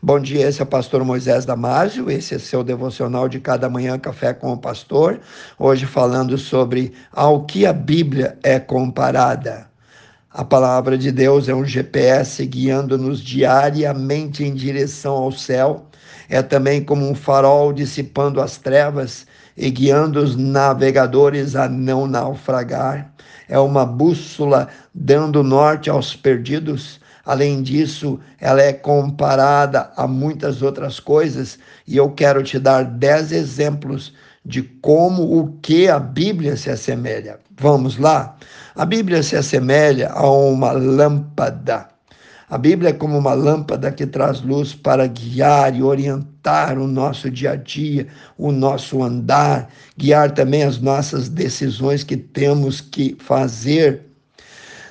Bom dia, esse é o pastor Moisés Damásio, esse é seu devocional de cada manhã, Café com o Pastor. Hoje falando sobre ao que a Bíblia é comparada. A palavra de Deus é um GPS guiando-nos diariamente em direção ao céu. É também como um farol dissipando as trevas e guiando os navegadores a não naufragar. É uma bússola dando norte aos perdidos Além disso, ela é comparada a muitas outras coisas, e eu quero te dar dez exemplos de como o que a Bíblia se assemelha. Vamos lá? A Bíblia se assemelha a uma lâmpada. A Bíblia é como uma lâmpada que traz luz para guiar e orientar o nosso dia a dia, o nosso andar, guiar também as nossas decisões que temos que fazer.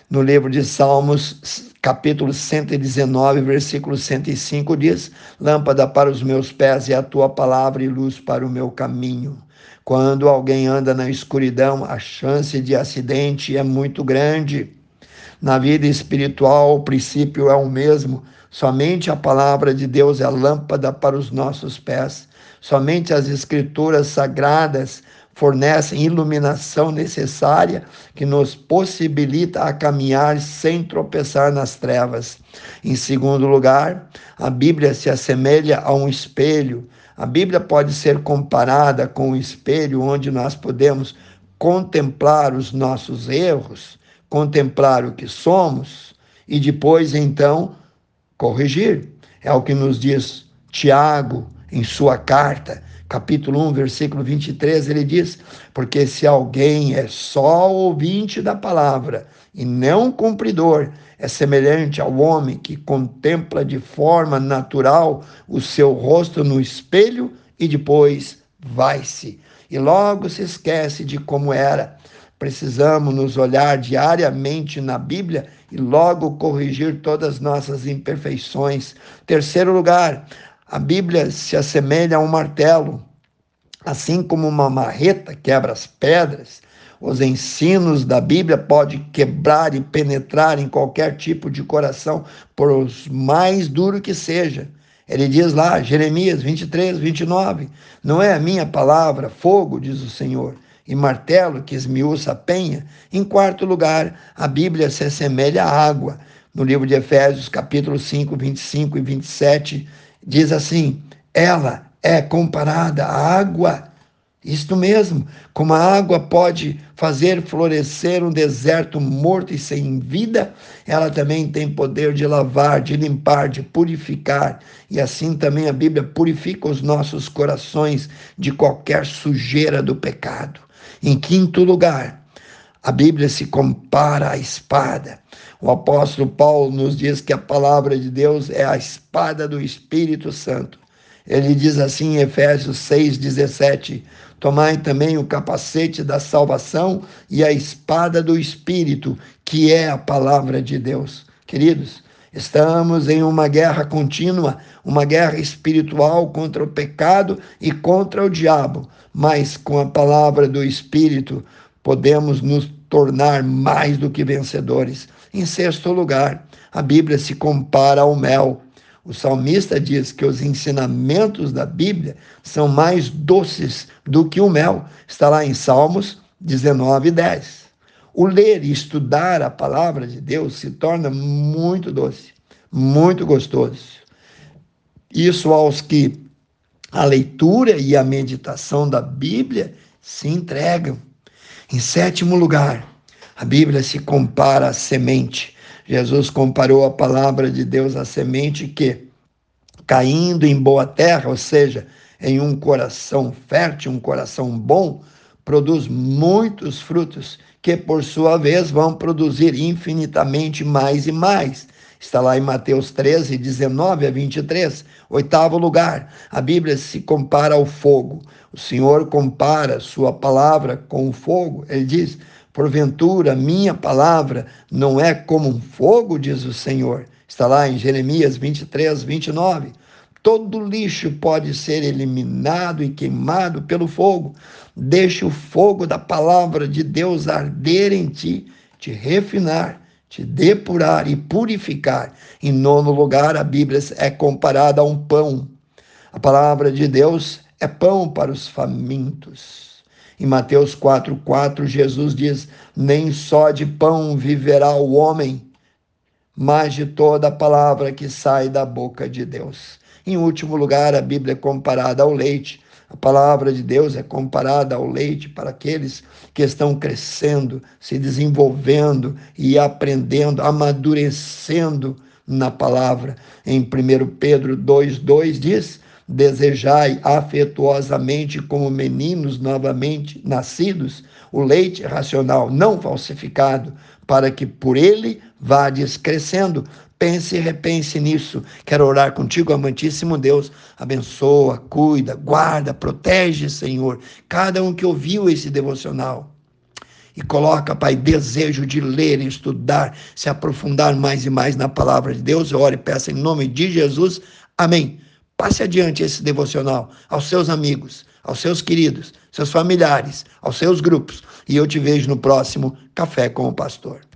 No livro de Salmos, capítulo 119, versículo 105 diz: Lâmpada para os meus pés e a tua palavra e luz para o meu caminho. Quando alguém anda na escuridão, a chance de acidente é muito grande. Na vida espiritual, o princípio é o mesmo. Somente a palavra de Deus é lâmpada para os nossos pés. Somente as escrituras sagradas fornecem iluminação necessária que nos possibilita a caminhar sem tropeçar nas trevas. Em segundo lugar, a Bíblia se assemelha a um espelho. A Bíblia pode ser comparada com um espelho onde nós podemos contemplar os nossos erros, contemplar o que somos e depois então corrigir. É o que nos diz Tiago em sua carta capítulo 1, versículo 23, ele diz: Porque se alguém é só ouvinte da palavra e não cumpridor, é semelhante ao homem que contempla de forma natural o seu rosto no espelho e depois vai-se. E logo se esquece de como era. Precisamos nos olhar diariamente na Bíblia e logo corrigir todas as nossas imperfeições. Terceiro lugar, a Bíblia se assemelha a um martelo. Assim como uma marreta quebra as pedras, os ensinos da Bíblia podem quebrar e penetrar em qualquer tipo de coração, por mais duro que seja. Ele diz lá, Jeremias 23, 29, não é a minha palavra, fogo, diz o Senhor, e martelo que esmiuça a penha. Em quarto lugar, a Bíblia se assemelha à água. No livro de Efésios, capítulo 5, 25 e 27, diz assim: ela é comparada à água. Isto mesmo, como a água pode fazer florescer um deserto morto e sem vida, ela também tem poder de lavar, de limpar, de purificar. E assim também a Bíblia purifica os nossos corações de qualquer sujeira do pecado. Em quinto lugar, a Bíblia se compara à espada. O apóstolo Paulo nos diz que a palavra de Deus é a espada do Espírito Santo. Ele diz assim em Efésios 6,17: Tomai também o capacete da salvação e a espada do Espírito, que é a palavra de Deus. Queridos, estamos em uma guerra contínua, uma guerra espiritual contra o pecado e contra o diabo, mas com a palavra do Espírito podemos nos tornar mais do que vencedores. Em sexto lugar, a Bíblia se compara ao mel. O salmista diz que os ensinamentos da Bíblia são mais doces do que o mel. Está lá em Salmos 19, 10. O ler e estudar a palavra de Deus se torna muito doce, muito gostoso. Isso aos que a leitura e a meditação da Bíblia se entregam. Em sétimo lugar, a Bíblia se compara à semente. Jesus comparou a palavra de Deus à semente que, caindo em boa terra, ou seja, em um coração fértil, um coração bom, produz muitos frutos, que por sua vez vão produzir infinitamente mais e mais. Está lá em Mateus 13, 19 a 23. Oitavo lugar, a Bíblia se compara ao fogo. O Senhor compara sua palavra com o fogo. Ele diz: Porventura, minha palavra não é como um fogo, diz o Senhor. Está lá em Jeremias 23, 29. Todo lixo pode ser eliminado e queimado pelo fogo. Deixe o fogo da palavra de Deus arder em ti, te refinar, te depurar e purificar. Em nono lugar, a Bíblia é comparada a um pão. A palavra de Deus é pão para os famintos. Em Mateus 4,4, Jesus diz: Nem só de pão viverá o homem, mas de toda a palavra que sai da boca de Deus. Em último lugar, a Bíblia é comparada ao leite. A palavra de Deus é comparada ao leite para aqueles que estão crescendo, se desenvolvendo e aprendendo, amadurecendo na palavra. Em 1 Pedro 2,2 diz: Desejai afetuosamente, como meninos novamente nascidos, o leite racional não falsificado, para que por ele vades crescendo. Pense e repense nisso. Quero orar contigo, amantíssimo Deus. Abençoa, cuida, guarda, protege, Senhor, cada um que ouviu esse devocional. E coloca, Pai, desejo de ler, estudar, se aprofundar mais e mais na palavra de Deus. Eu oro e peço em nome de Jesus. Amém. Passe adiante esse devocional aos seus amigos, aos seus queridos, seus familiares, aos seus grupos. E eu te vejo no próximo Café com o Pastor.